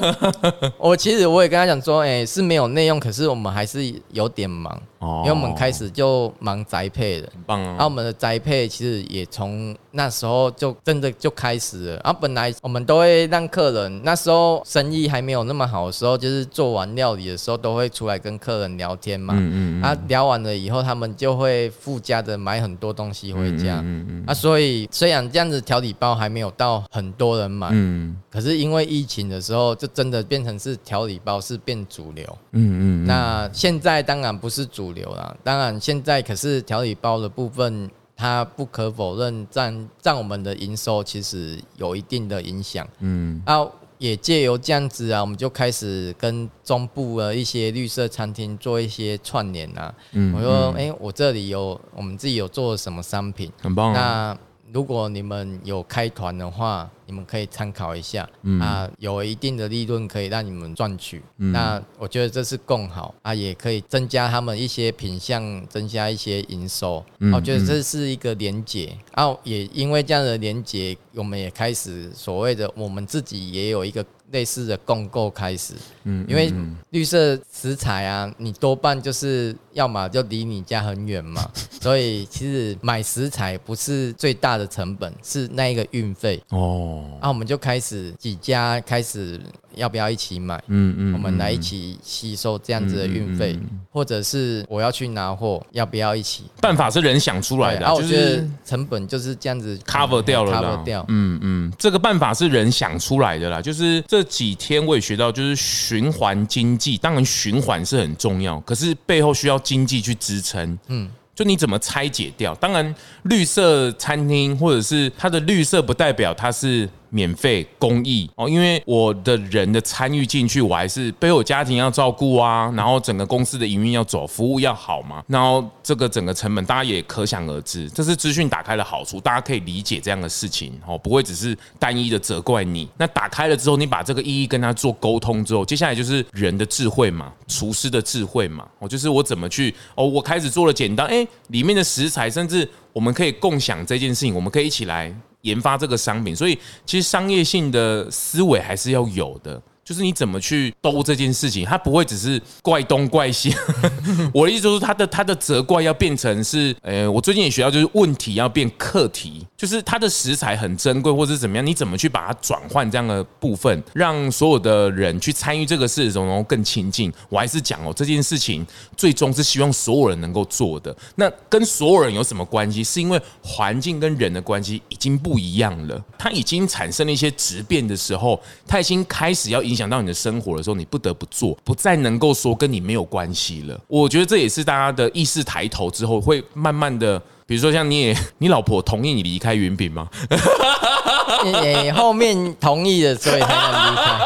Speaker 2: 我其实我也跟他讲说，哎、欸，是没有内用，可是我们还是有点忙，因为我们开始就忙宅配的，很棒啊。那、啊我们的宅配。其实也从那时候就真的就开始了。然后本来我们都会让客人那时候生意还没有那么好的时候，就是做完料理的时候都会出来跟客人聊天嘛。嗯嗯，嗯。啊，聊完了以后，他们就会附加的买很多东西回家。嗯嗯，嗯。啊，所以虽然这样子调理包还没有到很多人买，嗯，可是因为疫情的时候，就真的变成是调理包是变主流。嗯嗯，嗯。那现在当然不是主流了，当然现在可是调理包的部分。它不可否认占占我们的营收，其实有一定的影响。嗯，啊，也借由这样子啊，我们就开始跟中部的一些绿色餐厅做一些串联啊。嗯，我说，哎、欸，我这里有我们自己有做什么商品，很棒、啊。那如果你们有开团的话，你们可以参考一下，嗯、啊，有一定的利润可以让你们赚取。嗯、那我觉得这是更好啊，也可以增加他们一些品相，增加一些营收。嗯、我觉得这是一个连结。啊，也因为这样的连结，我们也开始所谓的我们自己也有一个。类似的共购开始，嗯，因为绿色食材啊，你多半就是要么就离你家很远嘛，(laughs) 所以其实买食材不是最大的成本，是那一个运费哦。那、啊、我们就开始几家开始。要不要一起买？嗯嗯，我们来一起吸收这样子的运费，或者是我要去拿货，要不要一起？
Speaker 1: 办法是人想出来的，
Speaker 2: 然后我觉得成本就是这样子
Speaker 1: cover 掉了，cover 掉。嗯嗯，这个办法是人想出来的啦。就是这几天我也学到，就是循环经济，当然循环是很重要，可是背后需要经济去支撑。嗯。就你怎么拆解掉？当然，绿色餐厅或者是它的绿色，不代表它是免费公益哦。因为我的人的参与进去，我还是背后家庭要照顾啊，然后整个公司的营运要走，服务要好嘛。然后这个整个成本，大家也可想而知。这是资讯打开的好处，大家可以理解这样的事情哦，不会只是单一的责怪你。那打开了之后，你把这个意义跟他做沟通之后，接下来就是人的智慧嘛，厨师的智慧嘛。哦，就是我怎么去哦，我开始做了简单哎。里面的食材，甚至我们可以共享这件事情，我们可以一起来研发这个商品，所以其实商业性的思维还是要有的。就是你怎么去兜这件事情，它不会只是怪东怪西。(laughs) 我的意思就是，它的它的责怪要变成是，呃，我最近也学到，就是问题要变课题，就是它的食材很珍贵，或者是怎么样，你怎么去把它转换这样的部分，让所有的人去参与这个事的时候，然后更亲近。我还是讲哦，这件事情最终是希望所有人能够做的。那跟所有人有什么关系？是因为环境跟人的关系已经不一样了，它已经产生了一些质变的时候，它已经开始要影。影响到你的生活的时候，你不得不做，不再能够说跟你没有关系了。我觉得这也是大家的意识抬头之后，会慢慢的，比如说像你也，(laughs) 你老婆同意你离开云品吗？(laughs)
Speaker 2: 你后面同意的，所以才要离开。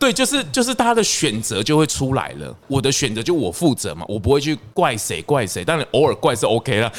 Speaker 1: 对，就是就是他的选择就会出来了。我的选择就我负责嘛，我不会去怪谁怪谁。当然偶尔怪是 OK 了，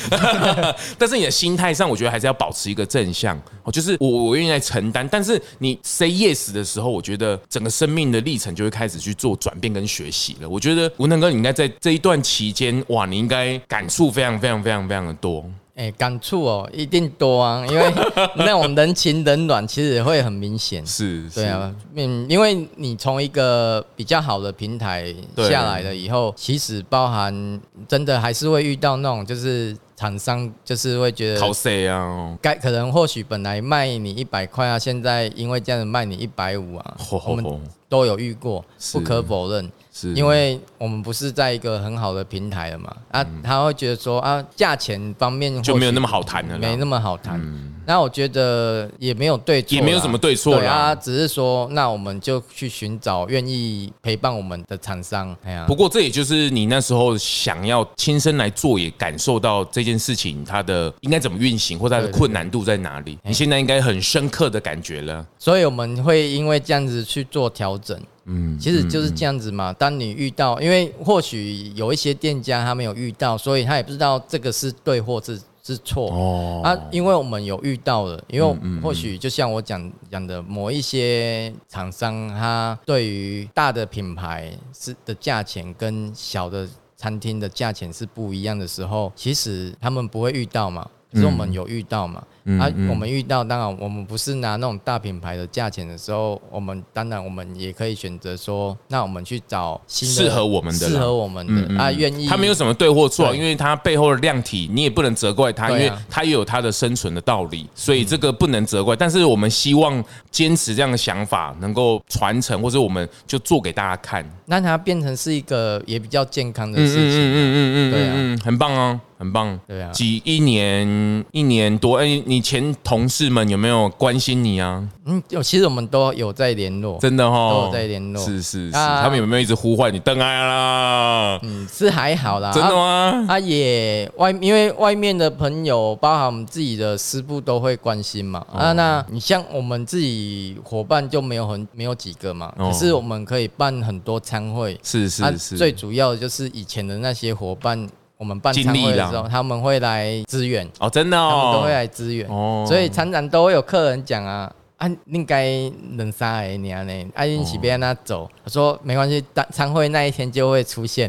Speaker 1: (laughs) 但是你的心态上，我觉得还是要保持一个正向。哦，就是我我愿意来承担。但是你 say yes 的时候，我觉得整个生命的历程就会开始去做转变跟学习了。我觉得吴能哥，你应该在这一段期间，哇，你应该感触非常非常非常非常的多。
Speaker 2: 哎、欸，感触哦，一定多啊，因为 (laughs) 那种人情冷暖其实也会很明显。是，对啊，嗯，因为你从一个比较好的平台下来了以后，其实包含真的还是会遇到那种就是厂商就是会觉得
Speaker 1: 靠谁啊？
Speaker 2: 该可能或许本来卖你一百块啊，现在因为这样子卖你一百五啊，我们都有遇过，不可否认。是因为我们不是在一个很好的平台了嘛？啊，他会觉得说啊，价钱方面
Speaker 1: 就没有那么好谈了，
Speaker 2: 没那么好谈。那我觉得也没有对错，
Speaker 1: 也没有什么对错
Speaker 2: 啊，只是说，那我们就去寻找愿意陪伴我们的厂商。哎呀，
Speaker 1: 不过这也就是你那时候想要亲身来做，也感受到这件事情它的应该怎么运行，或者它的困难度在哪里。你现在应该很深刻的感觉了。
Speaker 2: 所以我们会因为这样子去做调整。嗯，其实就是这样子嘛。当你遇到，因为或许有一些店家他没有遇到，所以他也不知道这个是对或是是错哦。啊，因为我们有遇到了，因为或许就像我讲讲的，某一些厂商他对于大的品牌是的价钱跟小的餐厅的价钱是不一样的时候，其实他们不会遇到嘛。可是我们有遇到嘛？嗯、啊，我们遇到，当然我们不是拿那种大品牌的价钱的时候，我们当然我们也可以选择说，那我们去找
Speaker 1: 适合我们的，
Speaker 2: 适合我们的、嗯、啊，愿意。
Speaker 1: 他没有什么对或错，因为他背后的量体你也不能责怪他，因为他也有他的生存的道理，所以这个不能责怪。但是我们希望坚持这样的想法能够传承，或者我们就做给大家看，
Speaker 2: 让它变成是一个也比较健康的事情。嗯嗯嗯嗯嗯，对啊，
Speaker 1: 很棒哦。很棒，对啊，几一年一年多，哎、欸，你前同事们有没有关心你啊？
Speaker 2: 嗯，有，其实我们都有在联络，
Speaker 1: 真的哈，
Speaker 2: 都有在联络，
Speaker 1: 是是是，啊、他们有没有一直呼唤你邓爱啦？
Speaker 2: 嗯，是还好啦，
Speaker 1: 真的吗？
Speaker 2: 他、也外，因为外面的朋友，包含我们自己的师部都会关心嘛。哦、啊，那你像我们自己伙伴就没有很没有几个嘛，哦、可是我们可以办很多餐会，
Speaker 1: 是是是、啊，
Speaker 2: 最主要的就是以前的那些伙伴。我们办餐会的时候，他们会来支援。
Speaker 1: 哦，真的哦，
Speaker 2: 他们都会来支援。哦，所以常常都会有客人讲啊。啊，应该能杀诶，你啊呢？阿英起别让他走，他说没关系，当餐会那一天就会出现。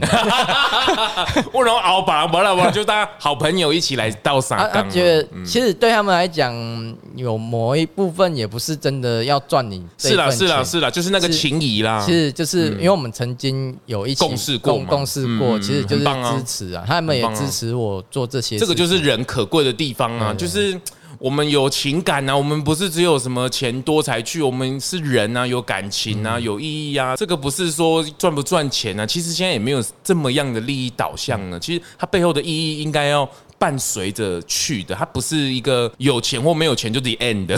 Speaker 1: 不能熬吧，完了完了，就当好朋友一起来倒沙。
Speaker 2: 他觉得其实对他们来讲，有某一部分也不是真的要赚你。
Speaker 1: 是啦是啦是啦，就是那个情谊啦。
Speaker 2: 其实就是因为我们曾经有一起
Speaker 1: 共事过，
Speaker 2: 共事过，其实就是支持啊，他们也支持我做这些。
Speaker 1: 这个就是人可贵的地方啊，就是。我们有情感呐，我们不是只有什么钱多才去，我们是人呐，有感情呐，有意义啊。这个不是说赚不赚钱啊，其实现在也没有这么样的利益导向呢。其实它背后的意义应该要。伴随着去的，它不是一个有钱或没有钱就 the end 的，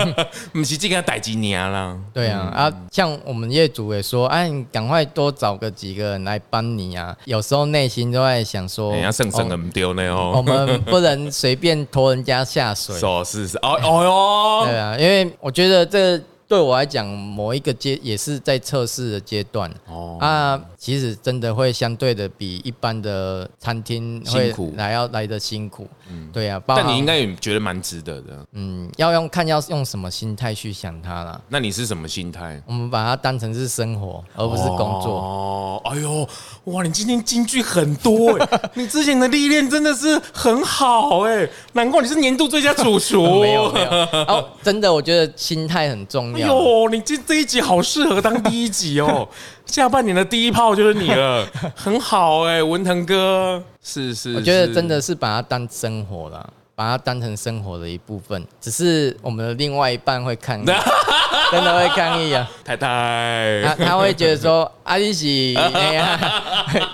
Speaker 1: (laughs) 你是这个逮几年了？
Speaker 2: 对啊，啊，像我们业主也说，哎，你赶快多找个几个人来帮你啊。有时候内心都在想说，人家剩剩的不丢呢哦，我们不能随便拖人家下水。(laughs)
Speaker 1: 是是是，哦哦哟，
Speaker 2: 对啊，因为我觉得这。对我来讲，某一个阶也是在测试的阶段哦啊，其实真的会相对的比一般的餐厅会来要来的辛苦，嗯，对啊，
Speaker 1: 但你应该也觉得蛮值得的，
Speaker 2: 嗯，要用看要用什么心态去想它啦。
Speaker 1: 那你是什么心态？
Speaker 2: 我们把它当成是生活，而不是工作。
Speaker 1: 哦，哎呦，哇，你今天金句很多哎，(laughs) 你之前的历练真的是很好哎，难怪你是年度最佳主厨。(laughs)
Speaker 2: 没有没有，哦，真的，我觉得心态很重要。
Speaker 1: 哎呦，你这这一集好适合当第一集哦！(laughs) 下半年的第一炮就是你了，很好哎，文腾哥，是是，
Speaker 2: 我觉得真的是把它当生活了，把它当成生活的一部分。只是我们的另外一半会抗议，(laughs) 真的会抗议啊，
Speaker 1: 太太，
Speaker 2: 他他会觉得说阿丽西，哎呀，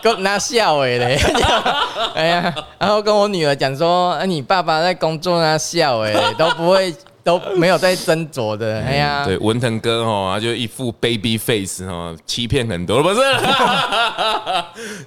Speaker 2: 跟他笑哎嘞，(laughs) 哎呀，然后跟我女儿讲说，你爸爸在工作那笑哎，都不会。都没有在斟酌的，哎呀，
Speaker 1: 对，文腾哥哈，就一副 baby face 哦，欺骗很多，不是？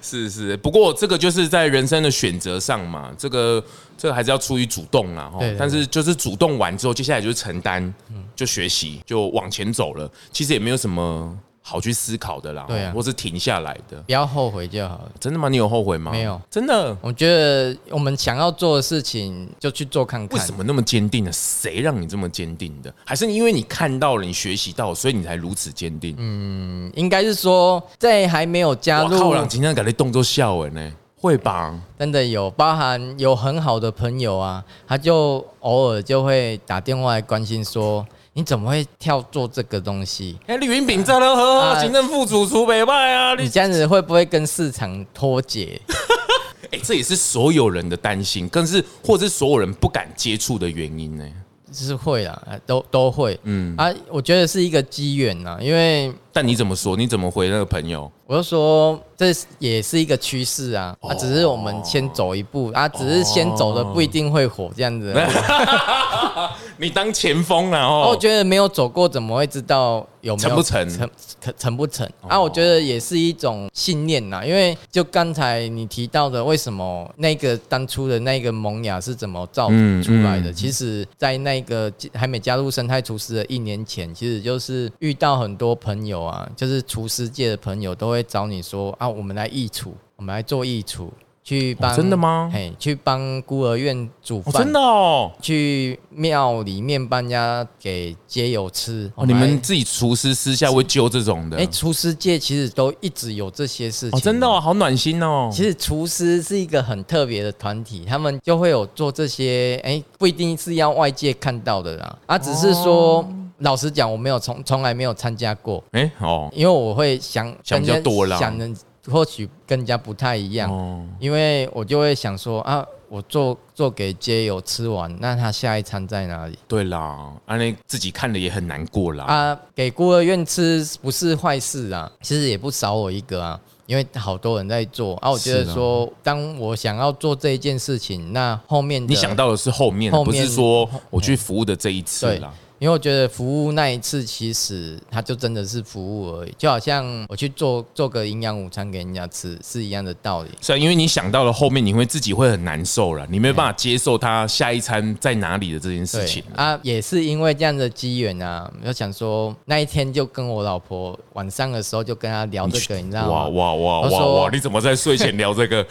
Speaker 1: (laughs) 是是，不过这个就是在人生的选择上嘛，这个这个还是要出于主动啦哈。但是就是主动完之后，接下来就是承担，就学习，就往前走了。其实也没有什么。好去思考的啦，对啊，或是停下来的，
Speaker 2: 不要后悔就好了。
Speaker 1: 真的吗？你有后悔吗？
Speaker 2: 没有，
Speaker 1: 真的。
Speaker 2: 我觉得我们想要做的事情就去做看看。
Speaker 1: 为什么那么坚定呢？谁让你这么坚定的？还是因为你看到了，你学习到，所以你才如此坚定？
Speaker 2: 嗯，应该是说在还没有加入。
Speaker 1: 靠，让今天感觉动作笑哎呢？会吧？
Speaker 2: 真的有，包含有很好的朋友啊，他就偶尔就会打电话来关心说。你怎么会跳做这个东西？
Speaker 1: 哎，李云炳在了呵，行政副主厨北派啊，
Speaker 2: 你这样子会不会跟市场脱节？(laughs)
Speaker 1: 哎，这也是所有人的担心，更是或者是所有人不敢接触的原因呢。
Speaker 2: 是会啊，都都会，嗯啊，我觉得是一个机缘呐，因为。
Speaker 1: 但你怎么说？你怎么回那个朋友？
Speaker 2: 我就说这也是一个趋势啊，啊，只是我们先走一步啊，只是先走的不一定会火这样子。(laughs)
Speaker 1: 你当前锋了！哦，
Speaker 2: 我觉得没有走过，怎么会知道有没有
Speaker 1: 成不成？
Speaker 2: 成成成不成？啊，我觉得也是一种信念呐，因为就刚才你提到的，为什么那个当初的那个萌芽是怎么造出来的？其实，在那个还没加入生态厨师的一年前，其实就是遇到很多朋友。啊，就是厨师界的朋友都会找你说啊，我们来义厨，我们来做义厨，去帮、
Speaker 1: 哦、真的吗？
Speaker 2: 嘿，去帮孤儿院煮饭、
Speaker 1: 哦，真的哦。
Speaker 2: 去庙里面帮人家给街友吃。
Speaker 1: 哦，你们自己厨师私下会揪这种的？
Speaker 2: 哎，厨师界其实都一直有这些事情。
Speaker 1: 哦，真的哦，好暖心哦。
Speaker 2: 其实厨师是一个很特别的团体，他们就会有做这些，哎，不一定是要外界看到的啦，啊，只是说。哦老实讲，我没有从从来没有参加过。哎、欸，哦，因为我会想
Speaker 1: 想比较多了，
Speaker 2: 想的或许跟人家不太一样。哦，因为我就会想说啊，我做做给街友吃完，那他下一餐在哪里？
Speaker 1: 对啦，啊，那自己看了也很难过啦。
Speaker 2: 啊，给孤儿院吃不是坏事啊，其实也不少我一个啊，因为好多人在做啊。我觉得说，当我想要做这一件事情，那后面
Speaker 1: 你想到的是后面，后面不是说我去服务的这一次啦。
Speaker 2: 因为我觉得服务那一次，其实它就真的是服务而已，就好像我去做做个营养午餐给人家吃是一样的道理。
Speaker 1: 是啊，因为你想到了后面，你会自己会很难受了，你没有办法接受他下一餐在哪里的这件事情
Speaker 2: 啊。也是因为这样的机缘啊，我想说那一天就跟我老婆晚上的时候就跟他聊这个，你，你知道吗？哇
Speaker 1: 哇哇哇哇！你怎么在睡前聊这个？(laughs)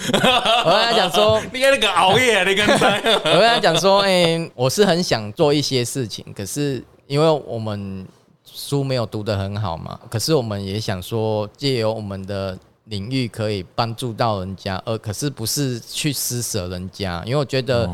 Speaker 2: 我 (laughs) 跟他讲说，
Speaker 1: 你看那个熬夜，你刚才。
Speaker 2: 我跟他讲说，哎、欸，我是很想做一些事情，可是。因为我们书没有读得很好嘛，可是我们也想说，借由我们的领域可以帮助到人家，而可是不是去施舍人家。因为我觉得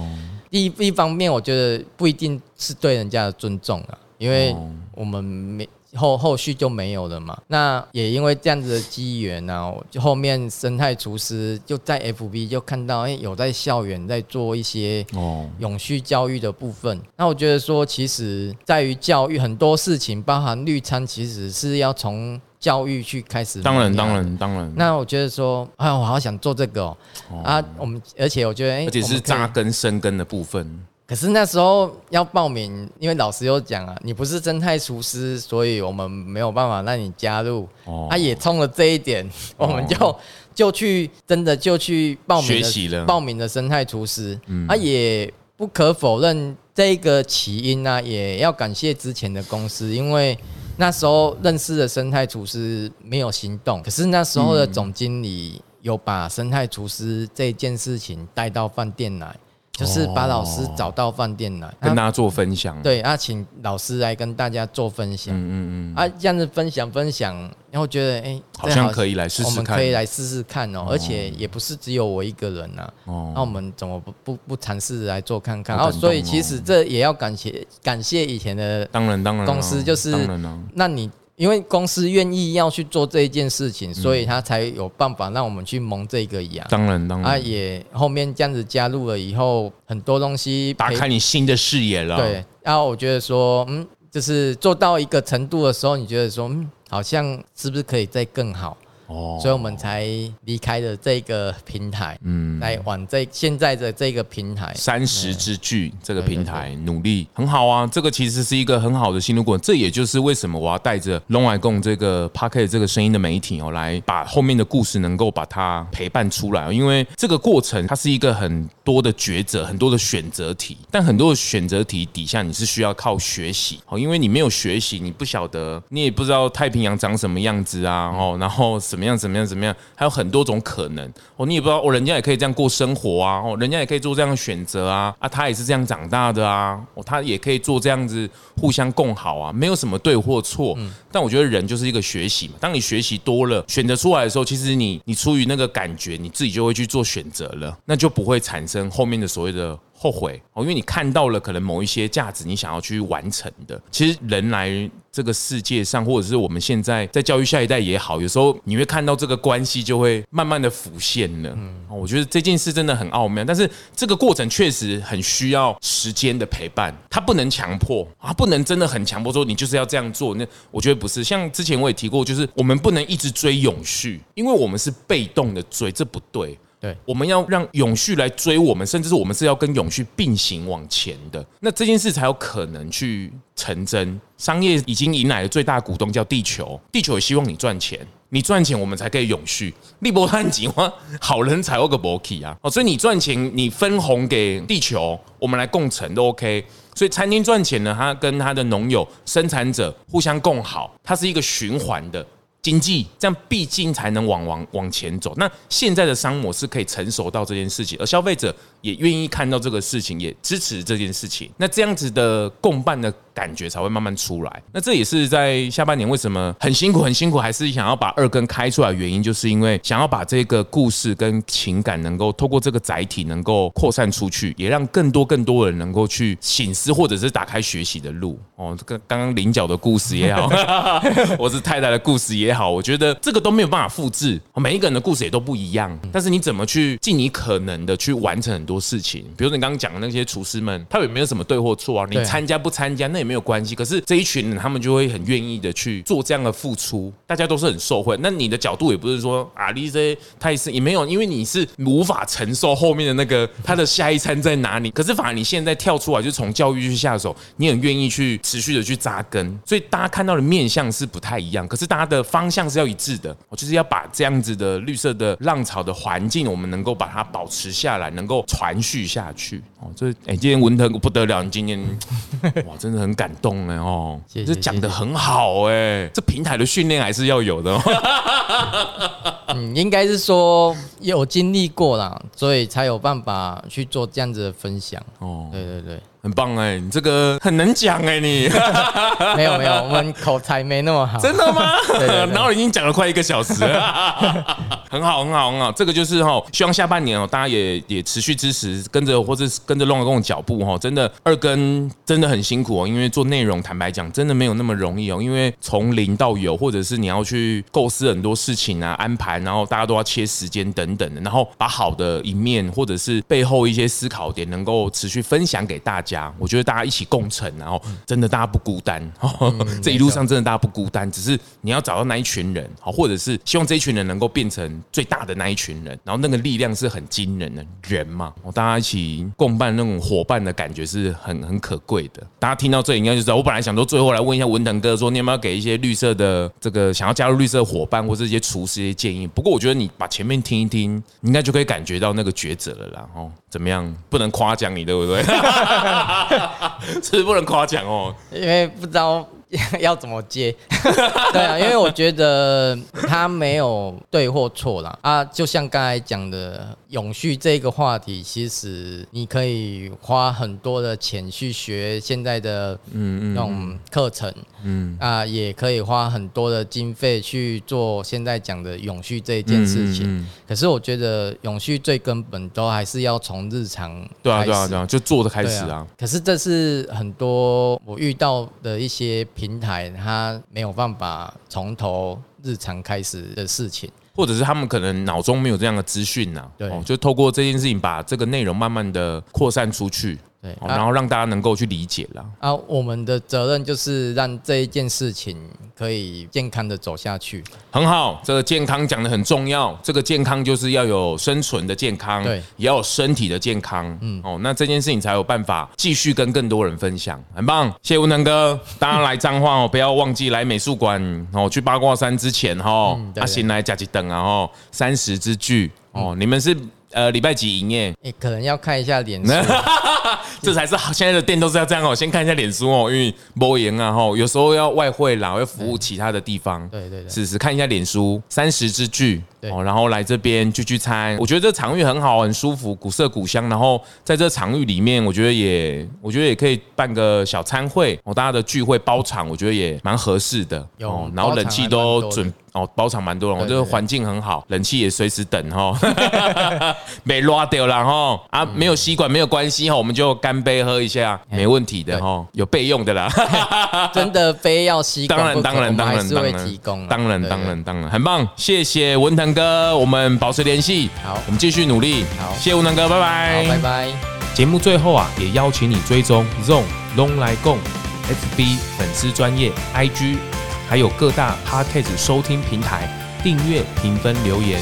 Speaker 2: 一一方面，我觉得不一定是对人家的尊重啊，因为我们没。后后续就没有了嘛？那也因为这样子的机缘呢，就后面生态厨师就在 FB 就看到，哎，有在校园在做一些哦永续教育的部分。那我觉得说，其实在于教育很多事情，包含绿餐，其实是要从教育去开始。
Speaker 1: 当然，当然，当然。
Speaker 2: 那我觉得说，哎，我好想做这个哦。啊，我们而且我觉得，哎，
Speaker 1: 而且是扎根生根的部分。
Speaker 2: 可是那时候要报名，因为老师有讲啊，你不是生态厨师，所以我们没有办法让你加入。哦，他也冲了这一点，我们就就去真的就去报名学习了，报名的生态厨师。嗯，啊，也不可否认这个起因呢，也要感谢之前的公司，因为那时候认识的生态厨师没有行动，可是那时候的总经理有把生态厨师这件事情带到饭店来。就是把老师找到饭店来，
Speaker 1: 跟大家做分享。
Speaker 2: 对啊，请老师来跟大家做分享。嗯嗯嗯。啊，这样子分享分享，然后觉得哎，
Speaker 1: 好像可以来试试看。我们
Speaker 2: 可以来试试看哦，而且也不是只有我一个人呐。哦。那我们怎么不不不尝试来做看看？然后，所以其实这也要感谢感谢以前的当然当然公司，就是那你。因为公司愿意要去做这一件事情，所以他才有办法让我们去蒙这个羊。
Speaker 1: 当然，当然，
Speaker 2: 啊，也后面这样子加入了以后，很多东西
Speaker 1: 打开你新的视野了。
Speaker 2: 对，然后我觉得说，嗯，就是做到一个程度的时候，你觉得说，嗯，好像是不是可以再更好？哦，所以我们才离开了这个平台，嗯，来往这现在的这个平台
Speaker 1: 三十之巨这个平台努力很好啊。这个其实是一个很好的心路过程，这也就是为什么我要带着龙来共这个 Podcast 这个声音的媒体哦，来把后面的故事能够把它陪伴出来。因为这个过程它是一个很多的抉择，很多的选择题，但很多的选择题底下你是需要靠学习哦，因为你没有学习，你不晓得，你也不知道太平洋长什么样子啊，哦，然后什么。怎么样？怎么样？怎么样？还有很多种可能哦，你也不知道哦，人家也可以这样过生活啊，哦，人家也可以做这样的选择啊，啊，他也是这样长大的啊，哦，他也可以做这样子互相共好啊，没有什么对或错。嗯，但我觉得人就是一个学习嘛，当你学习多了，选择出来的时候，其实你你出于那个感觉，你自己就会去做选择了，那就不会产生后面的所谓的。后悔哦，因为你看到了可能某一些价值，你想要去完成的。其实人来这个世界上，或者是我们现在在教育下一代也好，有时候你会看到这个关系就会慢慢的浮现了。嗯，我觉得这件事真的很奥妙，但是这个过程确实很需要时间的陪伴，它不能强迫啊，不能真的很强迫说你就是要这样做。那我觉得不是，像之前我也提过，就是我们不能一直追永续，因为我们是被动的追，这不对。对，我们要让永续来追我们，甚至是我们是要跟永续并行往前的，那这件事才有可能去成真。商业已经迎来了最大股东叫地球，地球也希望你赚钱，你赚钱我们才可以永续。利伯碳计划，好人才有个伯气啊！哦，所以你赚钱，你分红给地球，我们来共成都 OK。所以餐厅赚钱呢，它跟它的农友、生产者互相共好，它是一个循环的。经济，这样毕竟才能往往往前走。那现在的商模式可以成熟到这件事情，而消费者也愿意看到这个事情，也支持这件事情。那这样子的共办的感觉才会慢慢出来。那这也是在下半年为什么很辛苦很辛苦，还是想要把二更开出来的原因，就是因为想要把这个故事跟情感能够透过这个载体能够扩散出去，也让更多更多人能够去醒思，或者是打开学习的路。哦，这个刚刚菱角的故事也好，(laughs) 我是太太的故事也好，我觉得这个都没有办法复制，每一个人的故事也都不一样。但是你怎么去尽你可能的去完成很多事情？比如说你刚刚讲的那些厨师们，他有没有什么对或错啊？你参加不参加那也没有关系。可是这一群人他们就会很愿意的去做这样的付出，大家都是很受惠。那你的角度也不是说啊，你这他也是也没有，因为你是无法承受后面的那个他的下一餐在哪里。可是反而你现在跳出来就从教育去下手，你很愿意去。持续的去扎根，所以大家看到的面向是不太一样，可是大家的方向是要一致的。我就是要把这样子的绿色的浪潮的环境，我们能够把它保持下来，能够传续下去。哦，这哎，今天文腾不得了，你今天 (laughs) 哇，真的很感动哎哦，这讲的很好哎，这平台的训练还是要有的。(laughs)
Speaker 2: 嗯，应该是说有经历过啦，所以才有办法去做这样子的分享。哦，对对对。
Speaker 1: 很棒哎，你这个很能讲哎，你 (laughs)
Speaker 2: 没有没有，我们口才没那么好。
Speaker 1: 真的吗？(laughs) 对对对，然后已经讲了快一个小时 (laughs) 了，很好很好很好。这个就是哈，希望下半年哦，大家也也持续支持，跟着或者跟着阿公的脚步哈。真的二更真的很辛苦哦，因为做内容，坦白讲真的没有那么容易哦。因为从零到有，或者是你要去构思很多事情啊，安排，然后大家都要切时间等等的，然后把好的一面或者是背后一些思考点，能够持续分享给大家。我觉得大家一起共成，然后真的大家不孤单，(laughs) 这一路上真的大家不孤单，只是你要找到那一群人，好，或者是希望这一群人能够变成最大的那一群人，然后那个力量是很惊人的人嘛，大家一起共办那种伙伴的感觉是很很可贵的。大家听到这里应该就知道，我本来想说最后来问一下文腾哥，说你有没有给一些绿色的这个想要加入绿色伙伴或者一些厨师一些建议？不过我觉得你把前面听一听，你应该就可以感觉到那个抉择了啦。哦，怎么样？不能夸奖你，对不对？是 (laughs) 不是不能夸奖哦，
Speaker 2: 因为不知道。(laughs) 要怎么接？(laughs) 对啊，因为我觉得他没有对或错啦。啊。就像刚才讲的永续这个话题，其实你可以花很多的钱去学现在的嗯那种课程，嗯啊，也可以花很多的经费去做现在讲的永续这一件事情。可是我觉得永续最根本都还是要从日常
Speaker 1: 对啊对啊对啊，就做的开始啊。
Speaker 2: 可是这是很多我遇到的一些。平台它没有办法从头日常开始的事情，
Speaker 1: 或者是他们可能脑中没有这样的资讯呐，对，就透过这件事情把这个内容慢慢的扩散出去。对，然后让大家能够去理解了。
Speaker 2: 啊，我们的责任就是让这一件事情可以健康的走下去。
Speaker 1: 很好，这个健康讲的很重要。这个健康就是要有生存的健康，对，也要有身体的健康。嗯，哦，那这件事情才有办法继续跟更多人分享。很棒，谢谢文能哥。大家来彰化哦，(laughs) 不要忘记来美术馆哦。去八卦山之前哈，阿行来加几等啊哦，三十之聚哦。你们是呃礼拜几营业？
Speaker 2: 你可能要看一下脸书。(laughs) (laughs)
Speaker 1: 这才是好现在的店都是要这样哦，先看一下脸书哦，因为播赢啊哈，有时候要外汇啦，要服务其他的地方，对对对，试试看一下脸书三十之聚哦，然后来这边聚聚餐，我觉得这场域很好，很舒服，古色古香，然后在这场域里面，我觉得也，我觉得也可以办个小餐会哦，大家的聚会包场，我觉得也蛮合适的哦，然后冷气都准。哦，包场蛮多人，我这个环境很好，冷气也随时等哈，(laughs) 没拉掉了哈啊，没有吸管没有关系哈，我们就干杯喝一下，没问题的哈，有备用的啦，
Speaker 2: 真的非要吸管，
Speaker 1: 当然当然当然当然。
Speaker 2: 提供，
Speaker 1: 当然当然当然。很棒，谢谢文腾哥，我们保持联系，好，我们继续努力，好，谢谢文腾哥，拜拜，
Speaker 2: 拜拜。
Speaker 1: 节目最后啊，也邀请你追踪 ZONG 咙来共 FB 粉丝专业 IG。还有各大 Podcast 收听平台订阅、评分、留言，